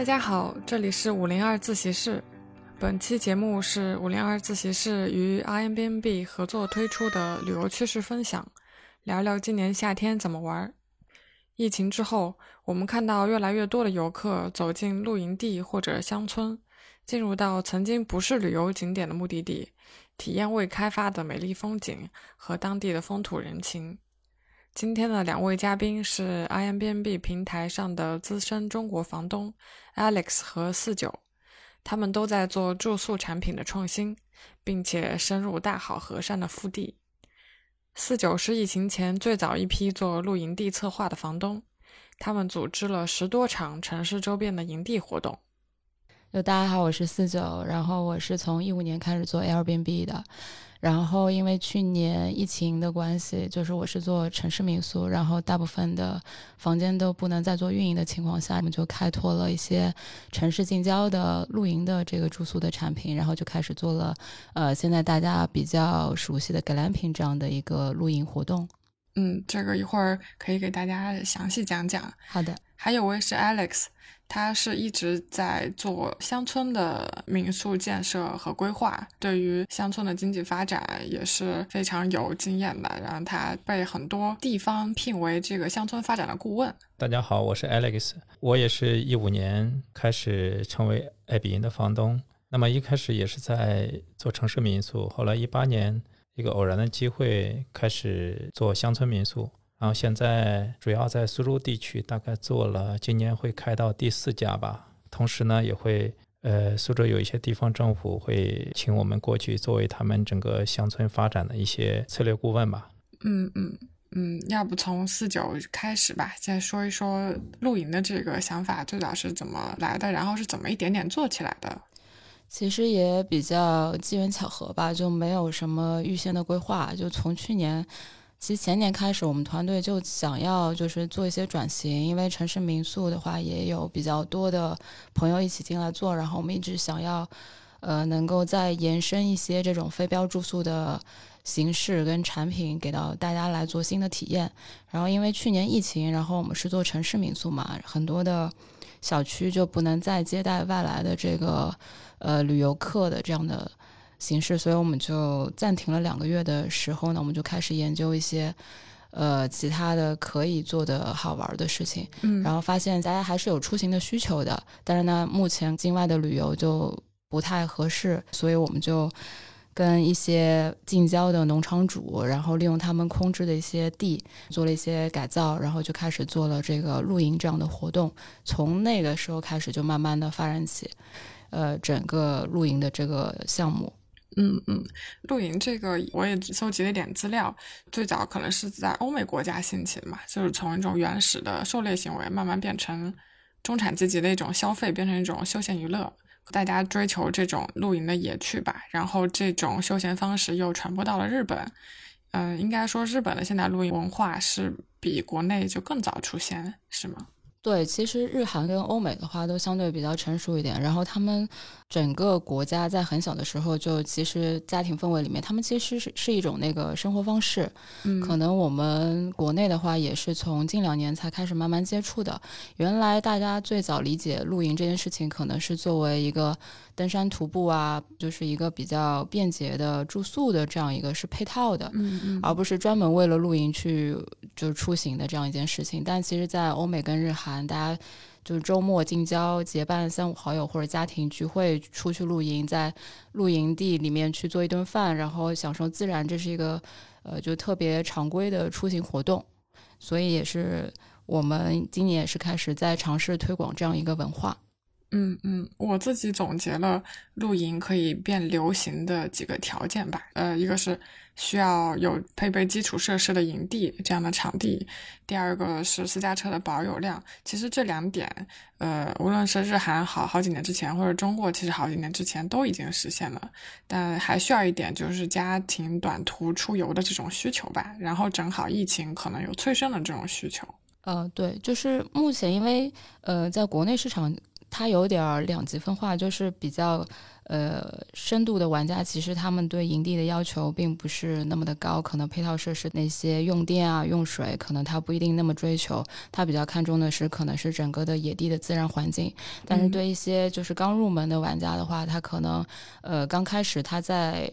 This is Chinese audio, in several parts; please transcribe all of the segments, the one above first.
大家好，这里是五零二自习室。本期节目是五零二自习室与 Airbnb 合作推出的旅游趣事分享，聊聊今年夏天怎么玩。疫情之后，我们看到越来越多的游客走进露营地或者乡村，进入到曾经不是旅游景点的目的地，体验未开发的美丽风景和当地的风土人情。今天的两位嘉宾是 Airbnb 平台上的资深中国房东 Alex 和四九，他们都在做住宿产品的创新，并且深入大好河山的腹地。四九是疫情前最早一批做露营地策划的房东，他们组织了十多场城市周边的营地活动。大家好，我是四九，然后我是从一五年开始做 Airbnb 的。然后，因为去年疫情的关系，就是我是做城市民宿，然后大部分的房间都不能再做运营的情况下，我们就开拓了一些城市近郊的露营的这个住宿的产品，然后就开始做了，呃，现在大家比较熟悉的 glamping 这样的一个露营活动。嗯，这个一会儿可以给大家详细讲讲。好的，还有位是 Alex。他是一直在做乡村的民宿建设和规划，对于乡村的经济发展也是非常有经验的。然后他被很多地方聘为这个乡村发展的顾问。大家好，我是 Alex，我也是一五年开始成为爱彼迎的房东。那么一开始也是在做城市民宿，后来一八年一个偶然的机会开始做乡村民宿。然后现在主要在苏州地区，大概做了，今年会开到第四家吧。同时呢，也会呃，苏州有一些地方政府会请我们过去作为他们整个乡村发展的一些策略顾问吧。嗯嗯嗯，要不从四九开始吧，先说一说露营的这个想法最早是怎么来的，然后是怎么一点点做起来的。其实也比较机缘巧合吧，就没有什么预先的规划，就从去年。其实前年开始，我们团队就想要就是做一些转型，因为城市民宿的话也有比较多的朋友一起进来做，然后我们一直想要，呃，能够再延伸一些这种非标住宿的形式跟产品给到大家来做新的体验。然后因为去年疫情，然后我们是做城市民宿嘛，很多的小区就不能再接待外来的这个呃旅游客的这样的。形式，所以我们就暂停了两个月的时候呢，我们就开始研究一些，呃，其他的可以做的好玩的事情。嗯，然后发现大家还是有出行的需求的，但是呢，目前境外的旅游就不太合适，所以我们就跟一些近郊的农场主，然后利用他们空置的一些地做了一些改造，然后就开始做了这个露营这样的活动。从那个时候开始，就慢慢的发展起，呃，整个露营的这个项目。嗯嗯，露营这个我也搜集了一点资料，最早可能是在欧美国家兴起的嘛，就是从一种原始的狩猎行为，慢慢变成中产阶级的一种消费，变成一种休闲娱乐，大家追求这种露营的野趣吧。然后这种休闲方式又传播到了日本，嗯，应该说日本的现代露营文化是比国内就更早出现，是吗？对，其实日韩跟欧美的话都相对比较成熟一点，然后他们整个国家在很小的时候就其实家庭氛围里面，他们其实是是一种那个生活方式。嗯，可能我们国内的话也是从近两年才开始慢慢接触的。原来大家最早理解露营这件事情，可能是作为一个登山徒步啊，就是一个比较便捷的住宿的这样一个是配套的，嗯嗯，而不是专门为了露营去就是出行的这样一件事情。但其实，在欧美跟日韩。大家就是周末近郊结伴三五好友或者家庭聚会出去露营，在露营地里面去做一顿饭，然后享受自然，这是一个呃就特别常规的出行活动。所以也是我们今年也是开始在尝试推广这样一个文化。嗯嗯，我自己总结了露营可以变流行的几个条件吧。呃，一个是。需要有配备基础设施的营地这样的场地，第二个是私家车的保有量。其实这两点，呃，无论是日韩好好几年之前，或者中国其实好几年之前都已经实现了，但还需要一点就是家庭短途出游的这种需求吧。然后正好疫情可能有催生的这种需求。呃，对，就是目前因为呃，在国内市场。它有点儿两极分化，就是比较呃深度的玩家，其实他们对营地的要求并不是那么的高，可能配套设施那些用电啊、用水，可能他不一定那么追求，他比较看重的是可能是整个的野地的自然环境。但是对一些就是刚入门的玩家的话，他可能呃刚开始他在。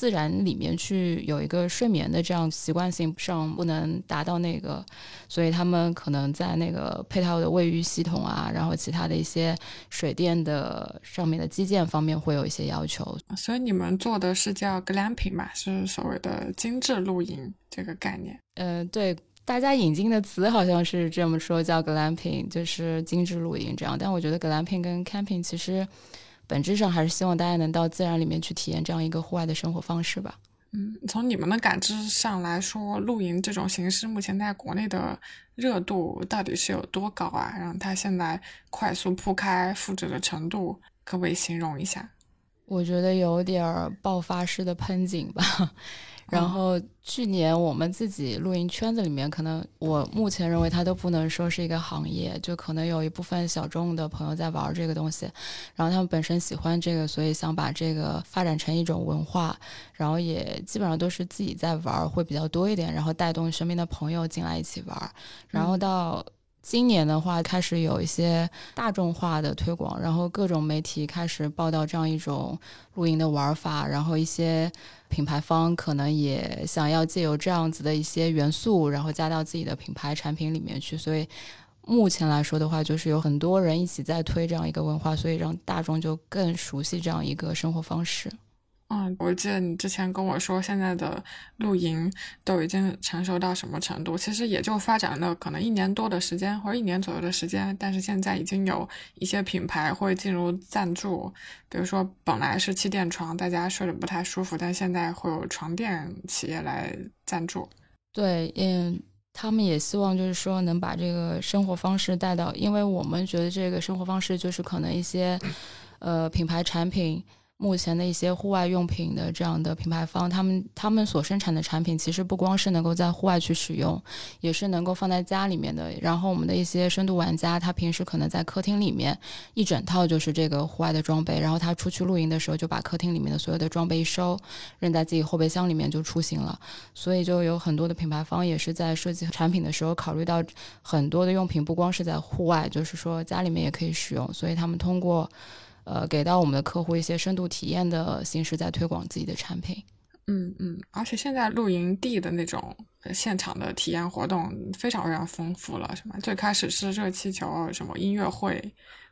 自然里面去有一个睡眠的这样习惯性上不能达到那个，所以他们可能在那个配套的卫浴系统啊，然后其他的一些水电的上面的基建方面会有一些要求。所以你们做的是叫 glamping 吧，是所谓的精致露营这个概念。嗯，对，大家引进的词好像是这么说，叫 glamping，就是精致露营这样。但我觉得 glamping 跟 camping 其实。本质上还是希望大家能到自然里面去体验这样一个户外的生活方式吧。嗯，从你们的感知上来说，露营这种形式目前在国内的热度到底是有多高啊？让它现在快速铺开、复制的程度，可不可以形容一下？我觉得有点爆发式的喷井吧。然后去年我们自己露营圈子里面，可能我目前认为它都不能说是一个行业，就可能有一部分小众的朋友在玩这个东西，然后他们本身喜欢这个，所以想把这个发展成一种文化，然后也基本上都是自己在玩会比较多一点，然后带动身边的朋友进来一起玩，然后到。今年的话，开始有一些大众化的推广，然后各种媒体开始报道这样一种露营的玩法，然后一些品牌方可能也想要借由这样子的一些元素，然后加到自己的品牌产品里面去。所以目前来说的话，就是有很多人一起在推这样一个文化，所以让大众就更熟悉这样一个生活方式。嗯，我记得你之前跟我说，现在的露营都已经成熟到什么程度？其实也就发展了可能一年多的时间，或者一年左右的时间。但是现在已经有一些品牌会进入赞助，比如说本来是气垫床，大家睡得不太舒服，但现在会有床垫企业来赞助。对，嗯，他们也希望就是说能把这个生活方式带到，因为我们觉得这个生活方式就是可能一些呃品牌产品。目前的一些户外用品的这样的品牌方，他们他们所生产的产品，其实不光是能够在户外去使用，也是能够放在家里面的。然后我们的一些深度玩家，他平时可能在客厅里面一整套就是这个户外的装备，然后他出去露营的时候，就把客厅里面的所有的装备一收，扔在自己后备箱里面就出行了。所以就有很多的品牌方也是在设计产品的时候，考虑到很多的用品不光是在户外，就是说家里面也可以使用，所以他们通过。呃，给到我们的客户一些深度体验的形式，在推广自己的产品。嗯嗯，而且现在露营地的那种现场的体验活动非常非常丰富了，什么？最开始是热气球，什么音乐会，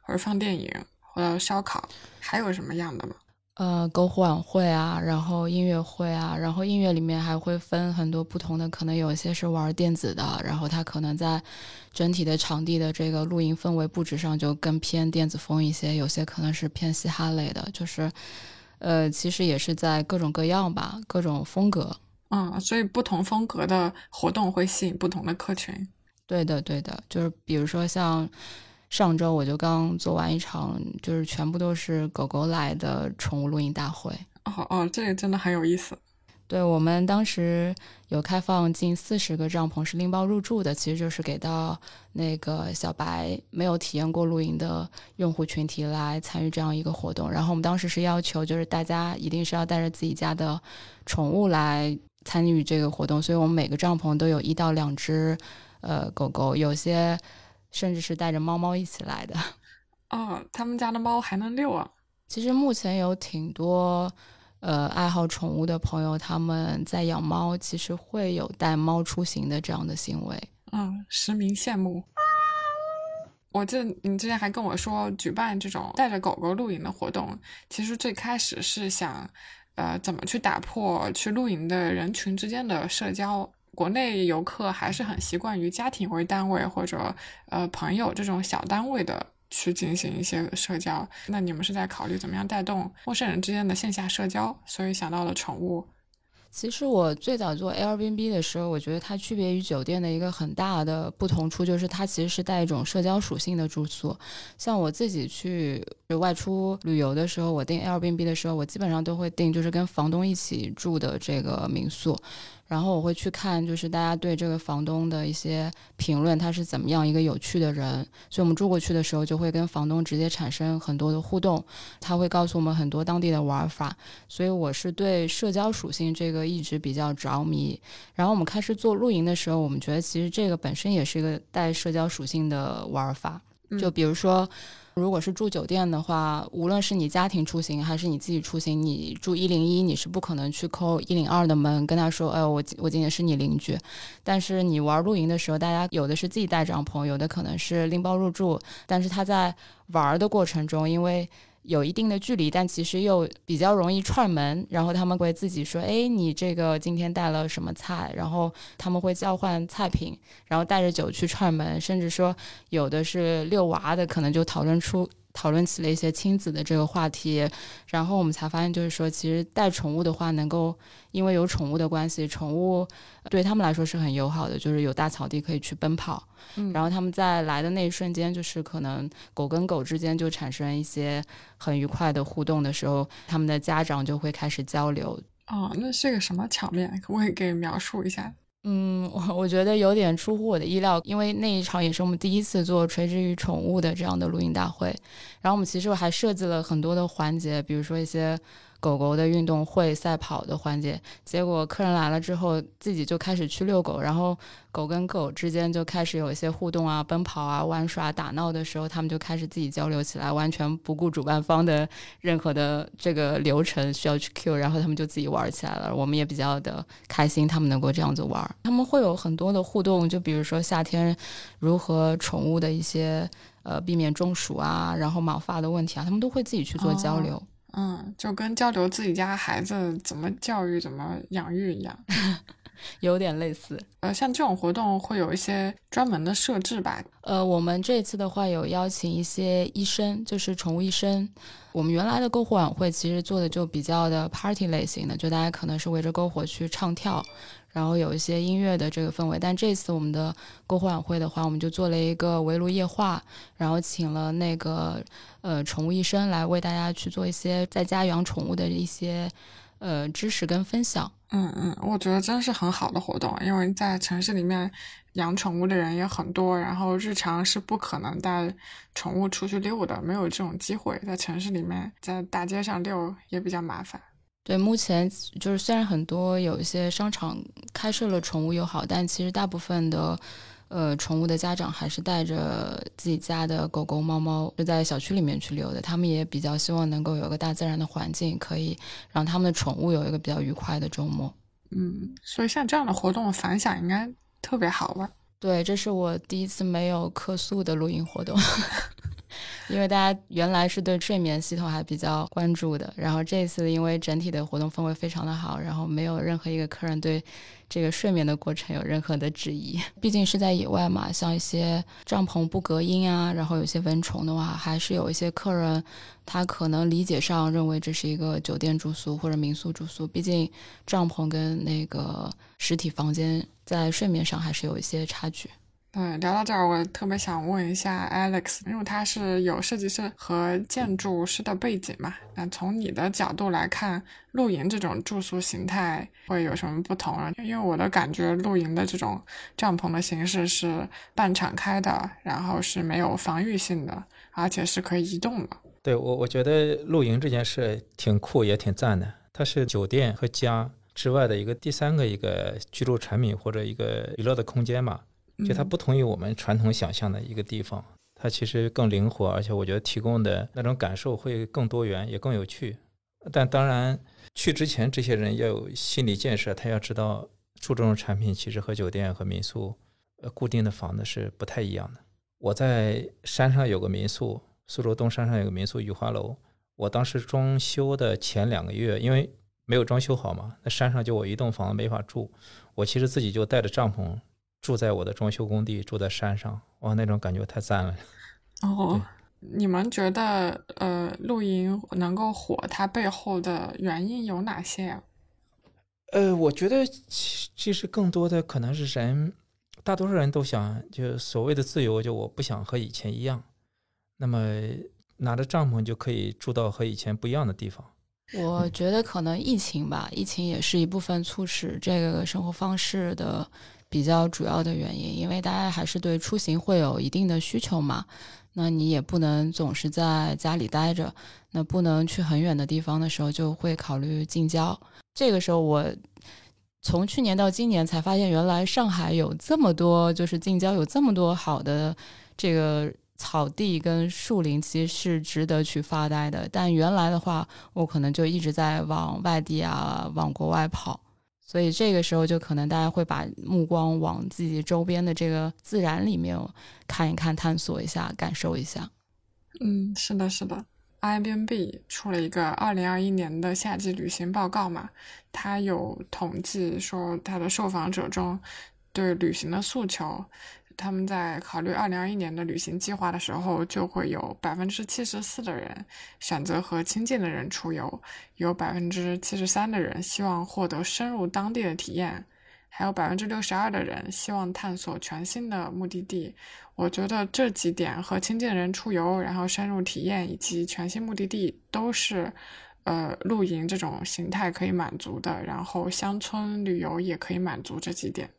或者放电影，或者烧烤，还有什么样的吗？呃，篝火晚会啊，然后音乐会啊，然后音乐里面还会分很多不同的，可能有一些是玩电子的，然后它可能在整体的场地的这个露营氛围布置上就更偏电子风一些，有些可能是偏嘻哈类的，就是，呃，其实也是在各种各样吧，各种风格。嗯，所以不同风格的活动会吸引不同的客群。对的，对的，就是比如说像。上周我就刚做完一场，就是全部都是狗狗来的宠物露营大会。哦哦，这个真的很有意思。对我们当时有开放近四十个帐篷是拎包入住的，其实就是给到那个小白没有体验过露营的用户群体来参与这样一个活动。然后我们当时是要求，就是大家一定是要带着自己家的宠物来参与这个活动，所以我们每个帐篷都有一到两只呃狗狗，有些。甚至是带着猫猫一起来的，哦，他们家的猫还能遛啊！其实目前有挺多，呃，爱好宠物的朋友，他们在养猫，其实会有带猫出行的这样的行为。嗯，实名羡慕。我记得你之前还跟我说，举办这种带着狗狗露营的活动，其实最开始是想，呃，怎么去打破去露营的人群之间的社交。国内游客还是很习惯于家庭为单位或者呃朋友这种小单位的去进行一些社交。那你们是在考虑怎么样带动陌生人之间的线下社交，所以想到了宠物。其实我最早做 Airbnb 的时候，我觉得它区别于酒店的一个很大的不同处，就是它其实是带一种社交属性的住宿。像我自己去外出旅游的时候，我订 Airbnb 的时候，我基本上都会订就是跟房东一起住的这个民宿。然后我会去看，就是大家对这个房东的一些评论，他是怎么样一个有趣的人。所以我们住过去的时候，就会跟房东直接产生很多的互动，他会告诉我们很多当地的玩法。所以我是对社交属性这个一直比较着迷。然后我们开始做露营的时候，我们觉得其实这个本身也是一个带社交属性的玩法。就比如说。如果是住酒店的话，无论是你家庭出行还是你自己出行，你住一零一，你是不可能去抠一零二的门，跟他说：“哎，我我今天是你邻居。”但是你玩露营的时候，大家有的是自己带帐篷，有的可能是拎包入住。但是他在玩的过程中，因为有一定的距离，但其实又比较容易串门。然后他们会自己说：“哎，你这个今天带了什么菜？”然后他们会交换菜品，然后带着酒去串门。甚至说有的是遛娃的，可能就讨论出讨论起了一些亲子的这个话题。然后我们才发现，就是说其实带宠物的话，能够因为有宠物的关系，宠物对他们来说是很友好的，就是有大草地可以去奔跑。嗯然后他们在来的那一瞬间，就是可能狗跟狗之间就产生一些很愉快的互动的时候，他们的家长就会开始交流。哦，那是个什么场面？可不可以给描述一下？嗯，我我觉得有点出乎我的意料，因为那一场也是我们第一次做垂直于宠物的这样的录音大会。然后我们其实还设计了很多的环节，比如说一些。狗狗的运动会、赛跑的环节，结果客人来了之后，自己就开始去遛狗，然后狗跟狗之间就开始有一些互动啊、奔跑啊、玩耍、打闹的时候，他们就开始自己交流起来，完全不顾主办方的任何的这个流程需要去 Q，然后他们就自己玩起来了。我们也比较的开心，他们能够这样子玩。他们会有很多的互动，就比如说夏天如何宠物的一些呃避免中暑啊，然后毛发的问题啊，他们都会自己去做交流。嗯，就跟交流自己家孩子怎么教育、怎么养育一样，有点类似。呃，像这种活动会有一些专门的设置吧？呃，我们这次的话有邀请一些医生，就是宠物医生。我们原来的篝火晚会其实做的就比较的 party 类型的，就大家可能是围着篝火去唱跳。然后有一些音乐的这个氛围，但这次我们的篝火晚会的话，我们就做了一个围炉夜话，然后请了那个呃宠物医生来为大家去做一些在家养宠物的一些呃知识跟分享。嗯嗯，我觉得真是很好的活动，因为在城市里面养宠物的人也很多，然后日常是不可能带宠物出去遛的，没有这种机会，在城市里面在大街上遛也比较麻烦。对，目前就是虽然很多有一些商场开设了宠物友好，但其实大部分的呃宠物的家长还是带着自己家的狗狗、猫猫就在小区里面去溜的。他们也比较希望能够有一个大自然的环境，可以让他们的宠物有一个比较愉快的周末。嗯，所以像这样的活动反响应该特别好玩？对，这是我第一次没有客诉的露营活动。因为大家原来是对睡眠系统还比较关注的，然后这次因为整体的活动氛围非常的好，然后没有任何一个客人对这个睡眠的过程有任何的质疑。毕竟是在野外嘛，像一些帐篷不隔音啊，然后有些蚊虫的话，还是有一些客人他可能理解上认为这是一个酒店住宿或者民宿住宿。毕竟帐篷跟那个实体房间在睡眠上还是有一些差距。对，聊到这儿，我特别想问一下 Alex，因为他是有设计师和建筑师的背景嘛，那从你的角度来看，露营这种住宿形态会有什么不同啊？因为我的感觉，露营的这种帐篷的形式是半敞开的，然后是没有防御性的，而且是可以移动的。对我，我觉得露营这件事挺酷，也挺赞的。它是酒店和家之外的一个第三个一个居住产品或者一个娱乐的空间嘛。就它不同于我们传统想象的一个地方，它其实更灵活，而且我觉得提供的那种感受会更多元，也更有趣。但当然，去之前这些人要有心理建设，他要知道住这种产品其实和酒店和民宿，呃，固定的房子是不太一样的。我在山上有个民宿，苏州东山上有个民宿雨花楼，我当时装修的前两个月，因为没有装修好嘛，那山上就我一栋房子没法住，我其实自己就带着帐篷。住在我的装修工地，住在山上，哇，那种感觉太赞了。哦，你们觉得呃，露营能够火，它背后的原因有哪些呀？呃，我觉得其实更多的可能是人，大多数人都想就所谓的自由，就我不想和以前一样。那么拿着帐篷就可以住到和以前不一样的地方。我觉得可能疫情吧，疫情也是一部分促使这个生活方式的比较主要的原因，因为大家还是对出行会有一定的需求嘛。那你也不能总是在家里待着，那不能去很远的地方的时候，就会考虑近郊。这个时候，我从去年到今年才发现，原来上海有这么多，就是近郊有这么多好的这个。草地跟树林其实是值得去发呆的，但原来的话，我可能就一直在往外地啊，往国外跑，所以这个时候就可能大家会把目光往自己周边的这个自然里面看一看、探索一下、感受一下。嗯，是的，是的。Airbnb 出了一个二零二一年的夏季旅行报告嘛，它有统计说，它的受访者中对旅行的诉求。他们在考虑二零二一年的旅行计划的时候，就会有百分之七十四的人选择和亲近的人出游，有百分之七十三的人希望获得深入当地的体验，还有百分之六十二的人希望探索全新的目的地。我觉得这几点和亲近的人出游，然后深入体验以及全新目的地，都是呃露营这种形态可以满足的，然后乡村旅游也可以满足这几点。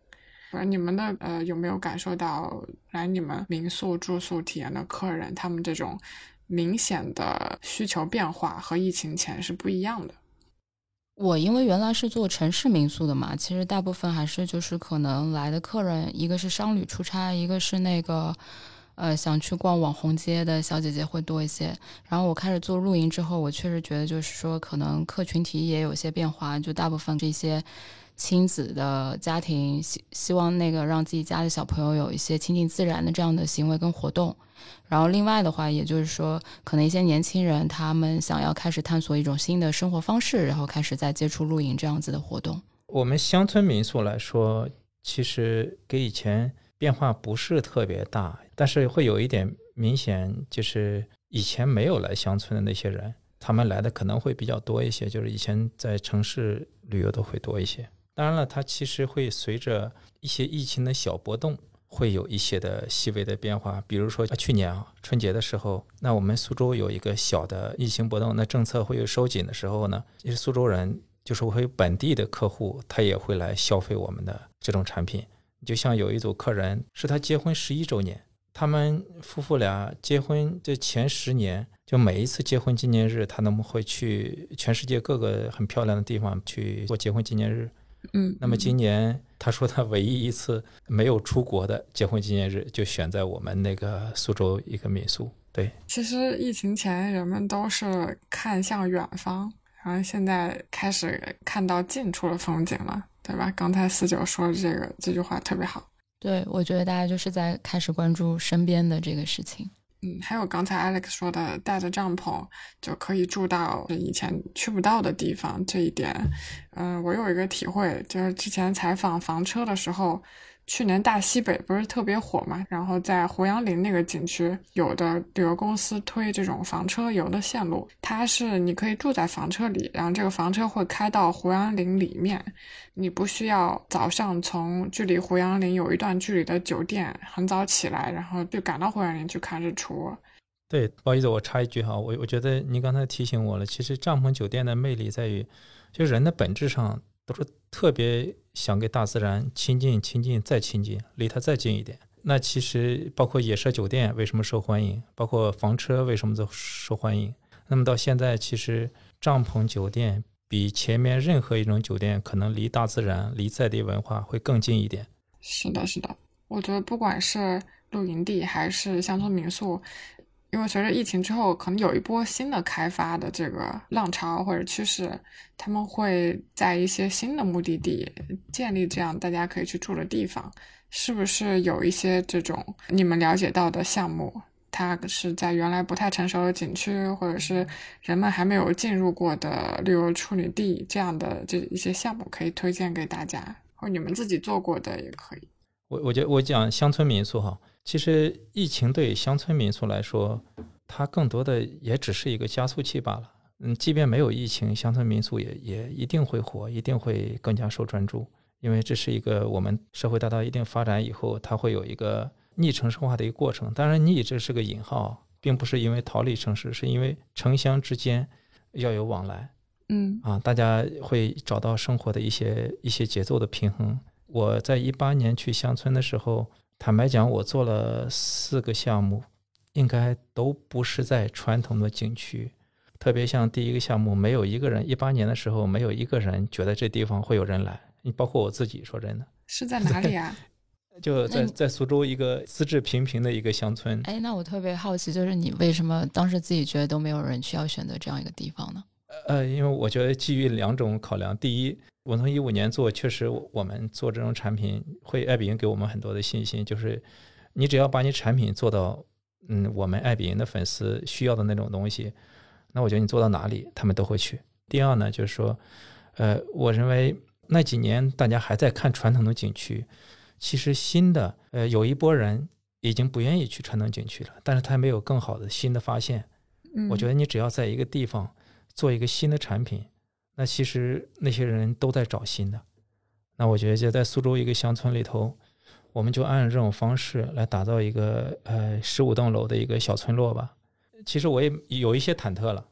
你们的呃有没有感受到来你们民宿住宿体验的客人，他们这种明显的需求变化和疫情前是不一样的？我因为原来是做城市民宿的嘛，其实大部分还是就是可能来的客人，一个是商旅出差，一个是那个呃想去逛网红街的小姐姐会多一些。然后我开始做露营之后，我确实觉得就是说可能客群体也有些变化，就大部分这些。亲子的家庭希希望那个让自己家的小朋友有一些亲近自然的这样的行为跟活动，然后另外的话，也就是说，可能一些年轻人他们想要开始探索一种新的生活方式，然后开始在接触露营这样子的活动。我们乡村民宿来说，其实跟以前变化不是特别大，但是会有一点明显，就是以前没有来乡村的那些人，他们来的可能会比较多一些，就是以前在城市旅游的会多一些。当然了，它其实会随着一些疫情的小波动，会有一些的细微的变化。比如说去年啊春节的时候，那我们苏州有一个小的疫情波动，那政策会有收紧的时候呢，其实苏州人就是会本地的客户，他也会来消费我们的这种产品。就像有一组客人是他结婚十一周年，他们夫妇俩结婚这前十年，就每一次结婚纪念日，他们会去全世界各个很漂亮的地方去过结婚纪念日。嗯，那么今年他说他唯一一次没有出国的结婚纪念日，就选在我们那个苏州一个民宿。对，其实疫情前人们都是看向远方，然后现在开始看到近处的风景了，对吧？刚才四九说的这个这句话特别好。对，我觉得大家就是在开始关注身边的这个事情。嗯，还有刚才 Alex 说的，带着帐篷就可以住到以前去不到的地方，这一点，嗯，我有一个体会，就是之前采访房车的时候。去年大西北不是特别火嘛，然后在胡杨林那个景区，有的旅游公司推这种房车游的线路，它是你可以住在房车里，然后这个房车会开到胡杨林里面，你不需要早上从距离胡杨林有一段距离的酒店很早起来，然后就赶到胡杨林去看日出。对，不好意思，我插一句哈，我我觉得您刚才提醒我了，其实帐篷酒店的魅力在于，就人的本质上都是特别。想跟大自然亲近、亲近再亲近，离它再近一点。那其实包括野舍酒店为什么受欢迎，包括房车为什么受欢迎？那么到现在，其实帐篷酒店比前面任何一种酒店可能离大自然、离在地文化会更近一点。是的，是的，我觉得不管是露营地还是乡村民宿。因为随着疫情之后，可能有一波新的开发的这个浪潮或者趋势，他们会在一些新的目的地建立这样大家可以去住的地方。是不是有一些这种你们了解到的项目，它是在原来不太成熟的景区，或者是人们还没有进入过的旅游处女地这样的这一些项目，可以推荐给大家，或你们自己做过的也可以。我我觉得我讲乡村民宿哈。其实疫情对乡村民宿来说，它更多的也只是一个加速器罢了。嗯，即便没有疫情，乡村民宿也也一定会火，一定会更加受专注。因为这是一个我们社会达到一定发展以后，它会有一个逆城市化的一个过程。当然，逆这是个引号，并不是因为逃离城市，是因为城乡之间要有往来。嗯啊，大家会找到生活的一些一些节奏的平衡。我在一八年去乡村的时候，坦白讲，我做了四个项目，应该都不是在传统的景区。特别像第一个项目，没有一个人，一八年的时候，没有一个人觉得这地方会有人来。你包括我自己，说真的，是在哪里啊？就在在苏州一个资质平平的一个乡村。哎，那我特别好奇，就是你为什么当时自己觉得都没有人去，要选择这样一个地方呢？呃，因为我觉得基于两种考量，第一，我从一五年做，确实我们做这种产品，会爱彼迎给我们很多的信心，就是你只要把你产品做到，嗯，我们爱彼迎的粉丝需要的那种东西，那我觉得你做到哪里，他们都会去。第二呢，就是说，呃，我认为那几年大家还在看传统的景区，其实新的，呃，有一波人已经不愿意去传统景区了，但是他没有更好的新的发现。嗯，我觉得你只要在一个地方做一个新的产品，那其实那些人都在找新的。那我觉得就在苏州一个乡村里头，我们就按这种方式来打造一个呃十五栋楼的一个小村落吧。其实我也有一些忐忑了，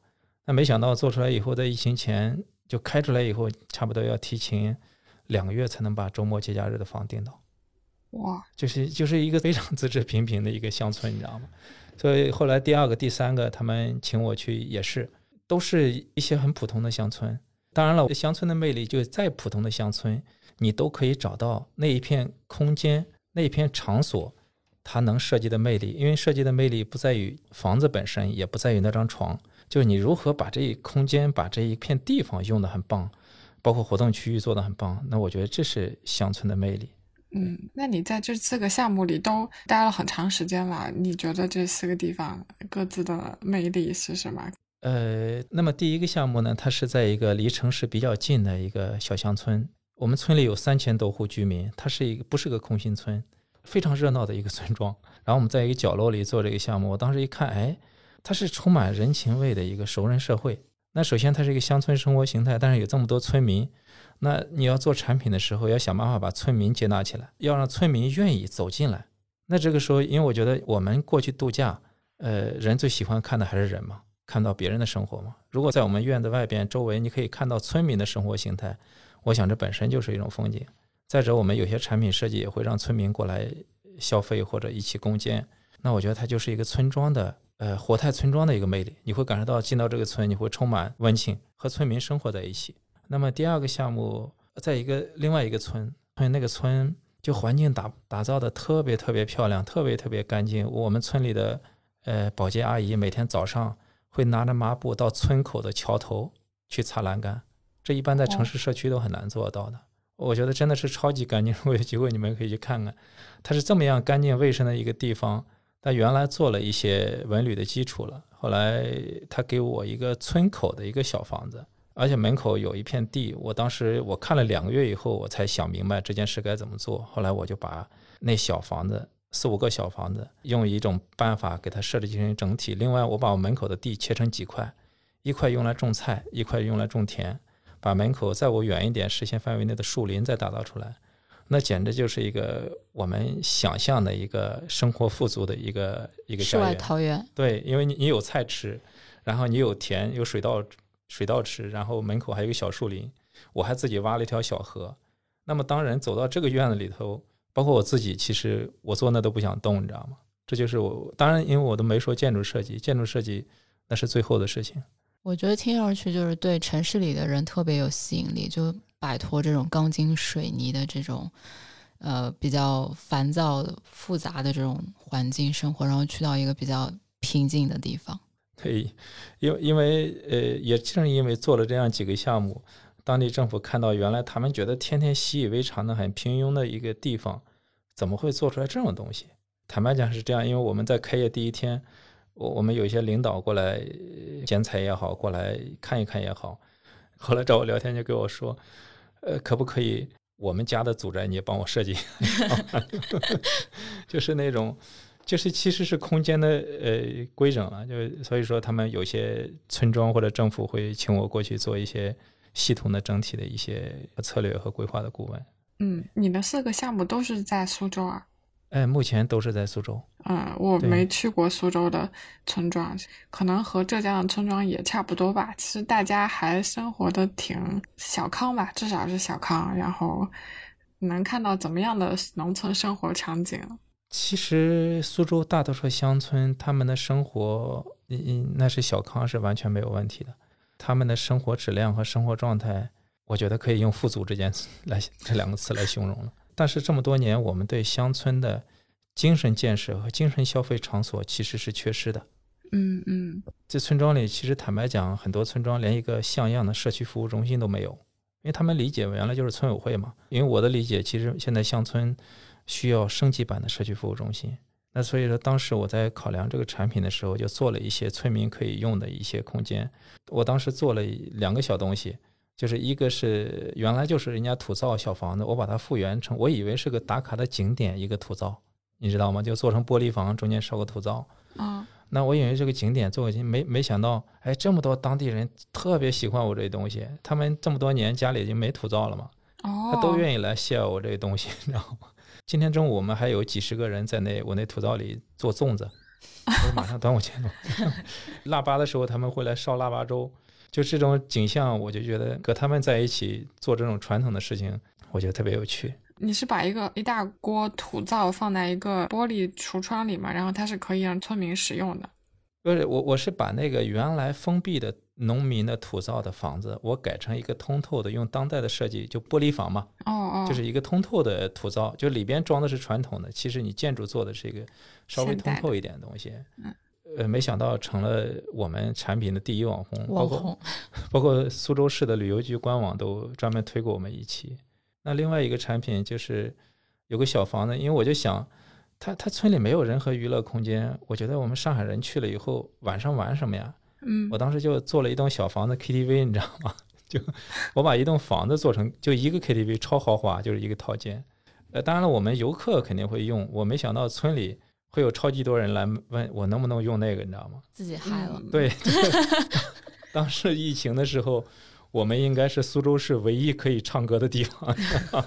那没想到做出来以后，在疫情前就开出来以后，差不多要提前两个月才能把周末节假日的房订到。哇，就是就是一个非常资质平平的一个乡村，你知道吗？所以后来第二个、第三个，他们请我去也是，都是一些很普通的乡村。当然了，乡村的魅力就再普通的乡村，你都可以找到那一片空间、那一片场所，它能设计的魅力。因为设计的魅力不在于房子本身，也不在于那张床，就是你如何把这一空间、把这一片地方用得很棒，包括活动区域做得很棒。那我觉得这是乡村的魅力。嗯，那你在这四个项目里都待了很长时间了，你觉得这四个地方各自的魅力是什么？呃，那么第一个项目呢，它是在一个离城市比较近的一个小乡村。我们村里有三千多户居民，它是一个不是个空心村，非常热闹的一个村庄。然后我们在一个角落里做这个项目，我当时一看，哎，它是充满人情味的一个熟人社会。那首先它是一个乡村生活形态，但是有这么多村民，那你要做产品的时候，要想办法把村民接纳起来，要让村民愿意走进来。那这个时候，因为我觉得我们过去度假，呃，人最喜欢看的还是人嘛。看到别人的生活嘛？如果在我们院子外边周围，你可以看到村民的生活形态，我想这本身就是一种风景。再者，我们有些产品设计也会让村民过来消费或者一起共建，那我觉得它就是一个村庄的呃活态村庄的一个魅力。你会感受到进到这个村，你会充满温情，和村民生活在一起。那么第二个项目，在一个另外一个村，那个村就环境打打造的特别特别漂亮，特别特别干净。我们村里的呃保洁阿姨每天早上。会拿着抹布到村口的桥头去擦栏杆，这一般在城市社区都很难做到的。我觉得真的是超级干净，如果有机会你们可以去看看。它是这么样干净卫生的一个地方，它原来做了一些文旅的基础了，后来他给我一个村口的一个小房子，而且门口有一片地。我当时我看了两个月以后，我才想明白这件事该怎么做。后来我就把那小房子。四五个小房子，用一种办法给它设计成整体。另外，我把我门口的地切成几块，一块用来种菜，一块用来种田。把门口在我远一点视线范围内的树林再打造出来，那简直就是一个我们想象的一个生活富足的一个一个世外桃源。对，因为你你有菜吃，然后你有田，有水稻水稻吃，然后门口还有一个小树林，我还自己挖了一条小河。那么当人走到这个院子里头。包括我自己，其实我坐那都不想动，你知道吗？这就是我，当然，因为我都没说建筑设计，建筑设计那是最后的事情。我觉得听上去就是对城市里的人特别有吸引力，就摆脱这种钢筋水泥的这种呃比较烦躁、复杂的这种环境生活，然后去到一个比较平静的地方。对，因为因为呃，也正因为做了这样几个项目。当地政府看到，原来他们觉得天天习以为常的很平庸的一个地方，怎么会做出来这种东西？坦白讲是这样，因为我们在开业第一天，我我们有一些领导过来剪彩也好，过来看一看也好，后来找我聊天就跟我说，呃，可不可以我们家的祖宅你也帮我设计？就是那种，就是其实是空间的呃规整啊，就所以说他们有些村庄或者政府会请我过去做一些。系统的整体的一些策略和规划的顾问。嗯，你的四个项目都是在苏州啊？哎，目前都是在苏州。嗯，我没去过苏州的村庄，可能和浙江的村庄也差不多吧。其实大家还生活的挺小康吧，至少是小康。然后能看到怎么样的农村生活场景？其实苏州大多数乡村，他们的生活，嗯嗯，那是小康是完全没有问题的。他们的生活质量和生活状态，我觉得可以用富足这件词来这两个词来形容了。但是这么多年，我们对乡村的精神建设和精神消费场所其实是缺失的。嗯嗯这村庄里，其实坦白讲，很多村庄连一个像样的社区服务中心都没有，因为他们理解原来就是村委会嘛。因为我的理解，其实现在乡村需要升级版的社区服务中心。那所以说，当时我在考量这个产品的时候，就做了一些村民可以用的一些空间。我当时做了两个小东西，就是一个是原来就是人家土灶小房子，我把它复原成，我以为是个打卡的景点一个土灶，你知道吗？就做成玻璃房，中间烧个土灶。嗯那我以为这个景点做没没想到，哎，这么多当地人特别喜欢我这个东西，他们这么多年家里已经没土灶了嘛，哦，他都愿意来 share 我这个东西，你知道吗？今天中午我们还有几十个人在那我那土灶里做粽子，我说马上端午节了，腊八的时候他们会来烧腊八粥，就这种景象，我就觉得和他们在一起做这种传统的事情，我觉得特别有趣。你是把一个一大锅土灶放在一个玻璃橱窗里嘛，然后它是可以让村民使用的。不是我，我是把那个原来封闭的农民的土灶的房子，我改成一个通透的，用当代的设计，就玻璃房嘛，哦哦，就是一个通透的土灶，就里边装的是传统的，其实你建筑做的是一个稍微通透一点的东西。嗯，呃，没想到成了我们产品的第一网红，网红，包括苏州市的旅游局官网都专门推过我们一期。那另外一个产品就是有个小房子，因为我就想，他他村里没有任何娱乐空间，我觉得我们上海人去了以后晚上玩什么呀？嗯我当时就做了一栋小房子 KTV，你知道吗？就我把一栋房子做成就一个 KTV，超豪华，就是一个套间。呃，当然了，我们游客肯定会用，我没想到村里会有超级多人来问我能不能用那个，你知道吗？自己嗨了。嗯对，当时疫情的时候，我们应该是苏州市唯一可以唱歌的地方。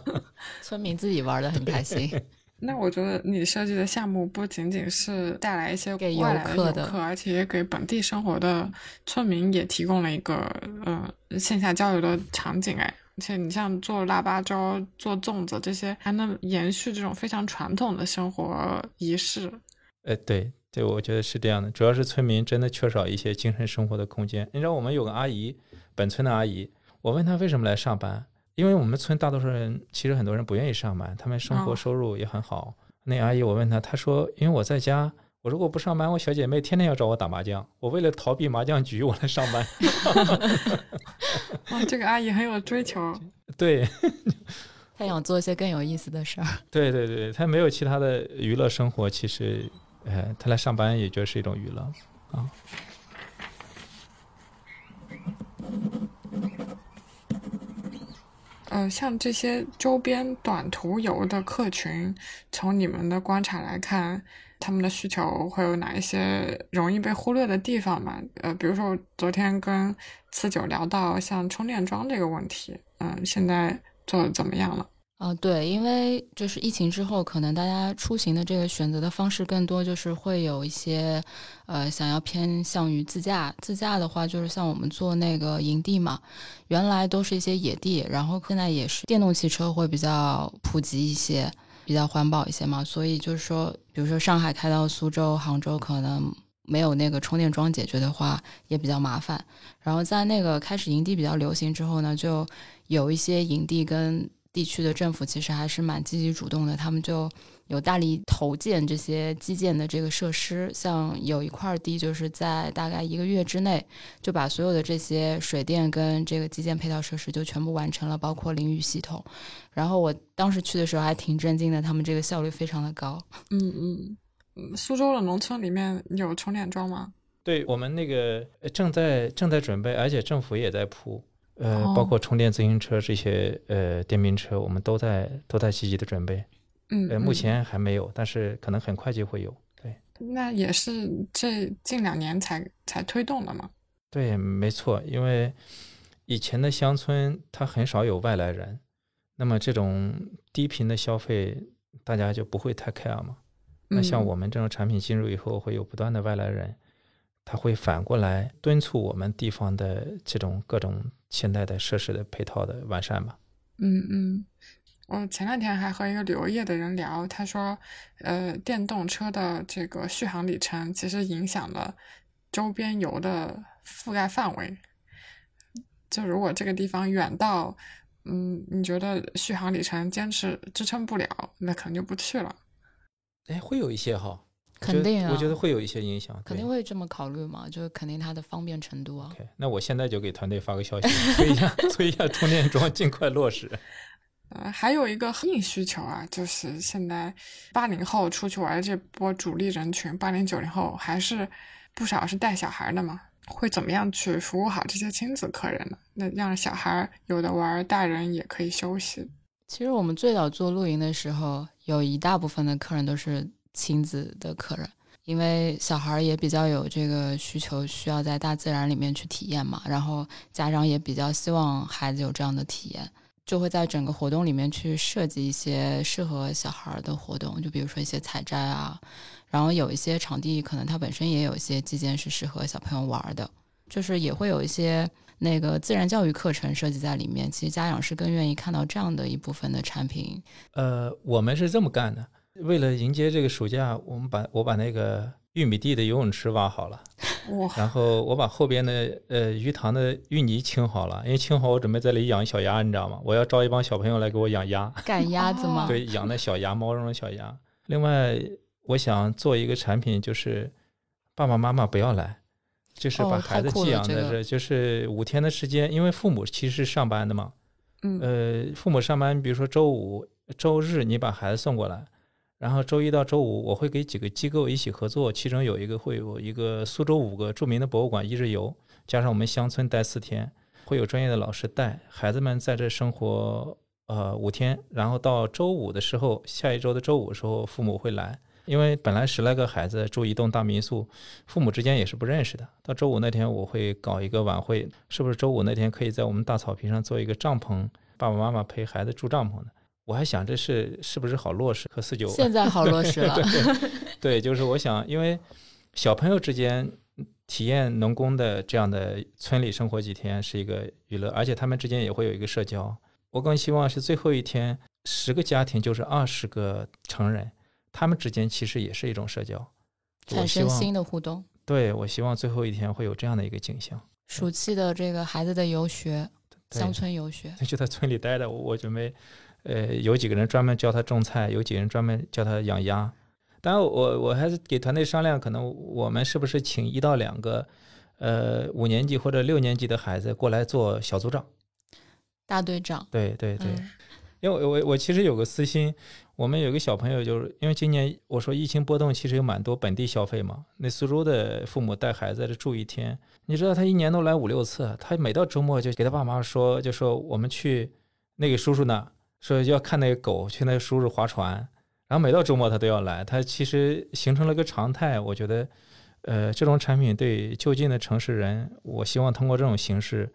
村民自己玩的很开心，那我觉得你设计的项目不仅仅是带来一些给外来游游客的而且也给本地生活的村民也提供了一个呃线下交流的场景哎。而且你像做腊八粥、做粽子这些，还能延续这种非常传统的生活仪式。呃，对，对，我觉得是这样的，主要是村民真的缺少一些精神生活的空间。你知道，我们有个阿姨，本村的阿姨，我问她为什么来上班，因为我们村大多数人其实很多人不愿意上班，他们生活哦收入也很好。那阿姨，我问她，她说，因为我在家。我如果不上班，我小姐妹天天要找我打麻将。我为了逃避麻将局，我来上班。哇，这个阿姨很有追求。对，她想做一些更有意思的事儿。对对对，她没有其他的娱乐生活，其实，呃，她来上班也觉得是一种娱乐啊。呃，像这些周边短途游的客群，从你们的观察来看，他们的需求会有哪一些容易被忽略的地方吗？呃，比如说我昨天跟次九聊到像充电桩这个问题，嗯、现在做的怎么样了？啊，对，因为就是疫情之后，可能大家出行的这个选择的方式更多，就是会有一些，呃，想要偏向于自驾。自驾的话，就是像我们做那个营地嘛，原来都是一些野地，然后现在也是电动汽车会比较普及一些，比较环保一些嘛。所以就是说，比如说上海开到苏州、杭州，可能没有那个充电桩解决的话，也比较麻烦。然后在那个开始营地比较流行之后呢，就有一些营地跟地区的政府其实还是蛮积极主动的，他们就有大力投建这些基建的这个设施。像有一块地，就是在大概一个月之内，就把所有的这些水电跟这个基建配套设施就全部完成了，包括淋浴系统。然后我当时去的时候还挺震惊的，他们这个效率非常的高。嗯嗯嗯，苏州的农村里面有充电桩吗？对我们那个呃正在正在准备，而且政府也在铺，呃，哦包括充电自行车这些呃电瓶车，我们都在都在积极的准备。嗯，呃，目嗯前还没有，但是可能很快就会有。对那也是这近两年才才推动的嘛。对，没错，因为以前的乡村它很少有外来人，那么这种低频的消费大家就不会太 care 嘛。那像嗯我们这种产品进入以后，会有不断的外来人，他会反过来敦促我们地方的这种各种现代的设施的配套的完善吧。嗯嗯，我前两天还和一个旅游业的人聊，他说，呃，电动车的这个续航里程其实影响了周边游的覆盖范围。就如果这个地方远到，嗯，你觉得续航里程坚持支撑不了，那可能就不去了。哎，会有一些哈，肯定啊我觉得会有一些影响，肯定会这么考虑嘛，就是肯定它的方便程度啊。OK，那我现在就给团队发个消息，催一下，催一下充电桩尽快落实。呃，还有一个硬需求啊，就是现在八零后出去玩的这波主力人群，八零九零后还是不少是带小孩的嘛，会怎么样去服务好这些亲子客人呢？那让小孩有的玩，大人也可以休息。其实我们最早做露营的时候，有一大部分的客人都是亲子的客人，因为小孩也比较有这个需求，需要在大自然里面去体验嘛。然后家长也比较希望孩子有这样的体验，就会在整个活动里面去设计一些适合小孩的活动，就比如说一些采摘啊，然后有一些场地可能它本身也有一些基建是适合小朋友玩的，就是也会有一些那个自然教育课程设计在里面。其实家长是更愿意看到这样的一部分的产品。呃，我们是这么干的，为了迎接这个暑假，我们把我把那个玉米地的游泳池挖好了，哇，然后我把后边的呃鱼塘的淤泥清好了，因为清好我准备在里养小鸭，你知道吗？我要招一帮小朋友来给我养鸭，赶鸭子吗？哦对，养那小鸭，毛茸茸小鸭。另外，我想做一个产品，就是爸爸妈妈不要来，就是把孩子寄养在这，就是五天的时间，因为父母其实是上班的嘛，嗯呃，父母上班，比如说周五、周日你把孩子送过来，然后周一到周五我会给几个机构一起合作，其中有一个会有一个苏州五个著名的博物馆一日游，加上我们乡村待四天，会有专业的老师带孩子们在这生活呃五天，然后到周五的时候，下一周的周五的时候父母会来。因为本来十来个孩子住一栋大民宿，父母之间也是不认识的。到周五那天，我会搞一个晚会，是不是周五那天可以在我们大草坪上做一个帐篷，爸爸妈妈陪孩子住帐篷的？我还想这是是不是好落实？和四九现在好落实了。对，就是我想，因为小朋友之间体验农工的这样的村里生活几天是一个娱乐，而且他们之间也会有一个社交。我更希望是最后一天，十个家庭就是二十个成人，他们之间其实也是一种社交。产生新的互动。对我希望最后一天会有这样的一个景象。暑期的这个孩子的游学，乡村游学，就在村里待着，我我准备，呃，有几个人专门教他种菜，有几个人专门教他养鸭。当然我，我还是给团队商量，可能我们是不是请一到两个，呃，五年级或者六年级的孩子过来做小组长。大队长。对对对，嗯因为我我我其实有个私心，我们有个小朋友，就是因为今年我说疫情波动，其实有蛮多本地消费嘛。那苏州的父母带孩子在这住一天，你知道他一年都来五六次，他每到周末就给他爸妈说，就说我们去那个叔叔那，说要看那个狗，去那个叔叔划船，然后每到周末他都要来，他其实形成了个常态。我觉得，呃，这种产品对就近的城市人，我希望通过这种形式。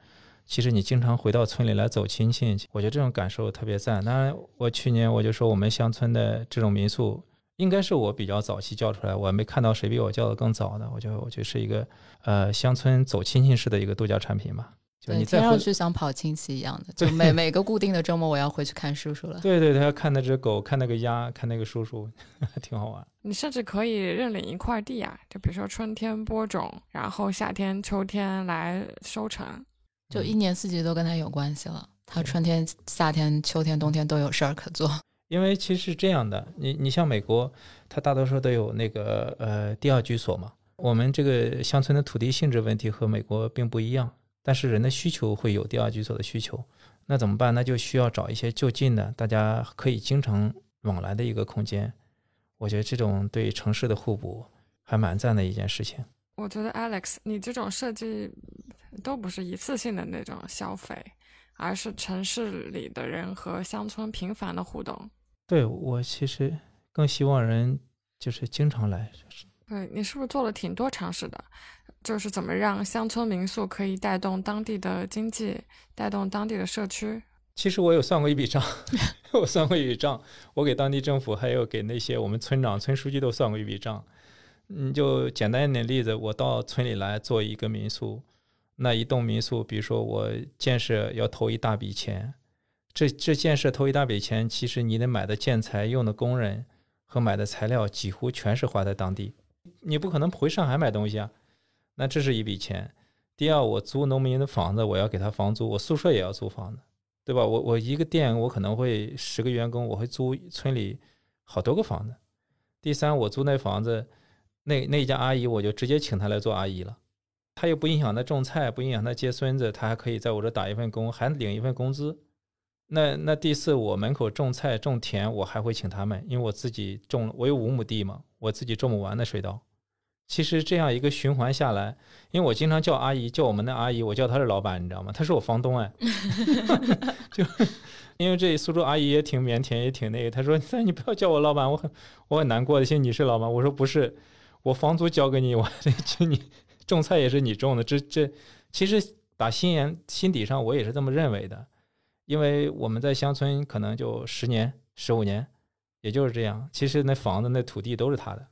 其实你经常回到村里来走亲戚，我觉得这种感受特别赞。当然，我去年我就说我们乡村的这种民宿，应该是我比较早期叫出来，我还没看到谁比我叫的更早的。我觉得我觉得是一个呃乡村走亲戚式的一个度假产品吧。就对，你听上去像跑亲戚一样的，就每每个固定的周末我要回去看叔叔了。对对，他要看那只狗，看那个鸭，看那个叔叔，挺好玩。你甚至可以认领一块地啊，就比如说春天播种，然后夏天、秋天来收成。就一年四季都跟他有关系了。他春天、夏天、秋天、冬天都有事儿可做。因为其实是这样的，你你像美国，它大多数都有那个呃第二居所嘛。我们这个乡村的土地性质问题和美国并不一样，但是人的需求会有第二居所的需求，那怎么办？那就需要找一些就近的，大家可以经常往来的一个空间。我觉得这种对城市的互补还蛮赞的一件事情。我觉得 Alex，你这种设计都不是一次性的那种消费，而是城市里的人和乡村频繁的互动。对我其实更希望人就是经常来，对你是不是做了挺多尝试的？就是怎么让乡村民宿可以带动当地的经济，带动当地的社区？其实我有算过一笔账，我算过一笔账，我给当地政府还有给那些我们村长、村书记都算过一笔账。你就简单一点例子，我到村里来做一个民宿，那一栋民宿，比如说我建设要投一大笔钱，这这建设投一大笔钱，其实你得买的建材、用的工人和买的材料几乎全是花在当地，你不可能回上海买东西啊。那这是一笔钱。第二，我租农民的房子，我要给他房租，我宿舍也要租房子。对吧？我我一个店，我可能会十个员工，我会租村里好多个房子。第三，我租那房子，那那家阿姨，我就直接请她来做阿姨了。她又不影响她种菜，不影响她接孙子，她还可以在我这打一份工，还领一份工资。那那第四，我门口种菜种田，我还会请他们，因为我自己种，我有五亩地嘛，我自己种不完的水稻。其实这样一个循环下来，因为我经常叫阿姨，叫我们的阿姨，我叫她是老板，你知道吗？她是我房东哎。就因为这苏州阿姨也挺腼腆，也挺那个。她说：“那 你不要叫我老板，我很我很难过的。现在你是老板，我说不是，我房租交给你，我 得请你种菜也是你种的。这这其实打心眼心底上我也是这么认为的，因为我们在乡村可能就十年十五年，也就是这样。其实那房子那土地都是他的。”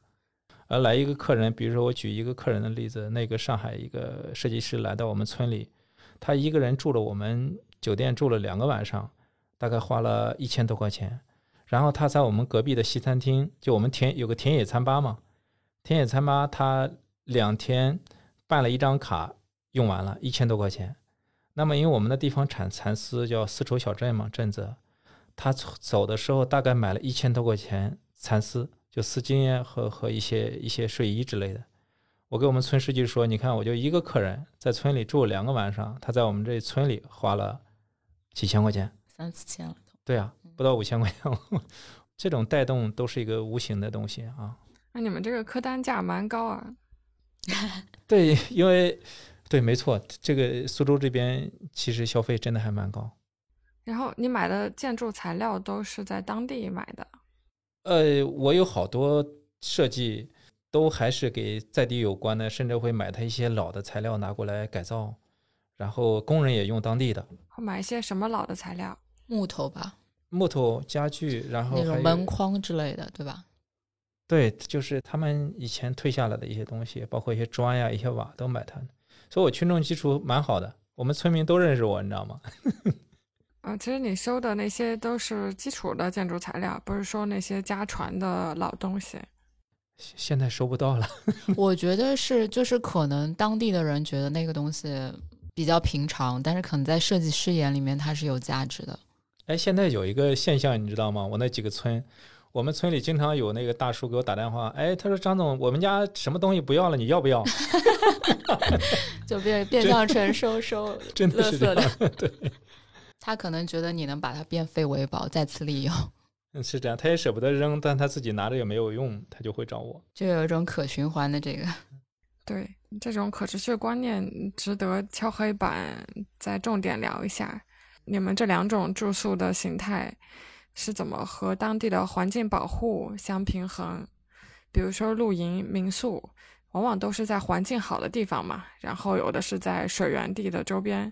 而来一个客人，比如说我举一个客人的例子，那个上海一个设计师来到我们村里，他一个人住了我们酒店住了两个晚上，大概花了一千多块钱。然后他在我们隔壁的西餐厅，就我们田有个田野餐吧嘛，田野餐吧他两天办了一张卡，用完了一千多块钱。那么因为我们的地方产蚕丝，叫丝绸小镇嘛，镇子，他走的时候大概买了一千多块钱蚕丝。就丝巾和和一些一些睡衣之类的，我给我们村书记说，你看我就一个客人在村里住两个晚上，他在我们这村里花了几千块钱，三四千了都。对啊，不到五千块钱，这种带动都是一个无形的东西啊。那你们这个客单价蛮高啊？对，因为对，没错，这个苏州这边其实消费真的还蛮高。然后你买的建筑材料都是在当地买的。呃，我有好多设计都还是给在地有关的，甚至会买他一些老的材料拿过来改造，然后工人也用当地的。会买一些什么老的材料？木头吧，木头家具，然后那种门框之类的，对吧？对，就是他们以前退下来的一些东西，包括一些砖呀、一些瓦都买他，所以我群众基础蛮好的，我们村民都认识我，你知道吗？啊，其实你收的那些都是基础的建筑材料，不是说那些家传的老东西。现在收不到了。我觉得是，就是可能当地的人觉得那个东西比较平常，但是可能在设计师眼里面它是有价值的。哎，现在有一个现象，你知道吗？我那几个村，我们村里经常有那个大叔给我打电话，哎，他说张总，我们家什么东西不要了，你要不要？就变变相成收收真的是的，对。他可能觉得你能把它变废为宝，再次利用。嗯，是这样，他也舍不得扔，但他自己拿着也没有用，他就会找我。就有一种可循环的这个。对，这种可持续观念值得敲黑板，再重点聊一下。你们这两种住宿的形态是怎么和当地的环境保护相平衡？比如说露营民宿，往往都是在环境好的地方嘛，然后有的是在水源地的周边。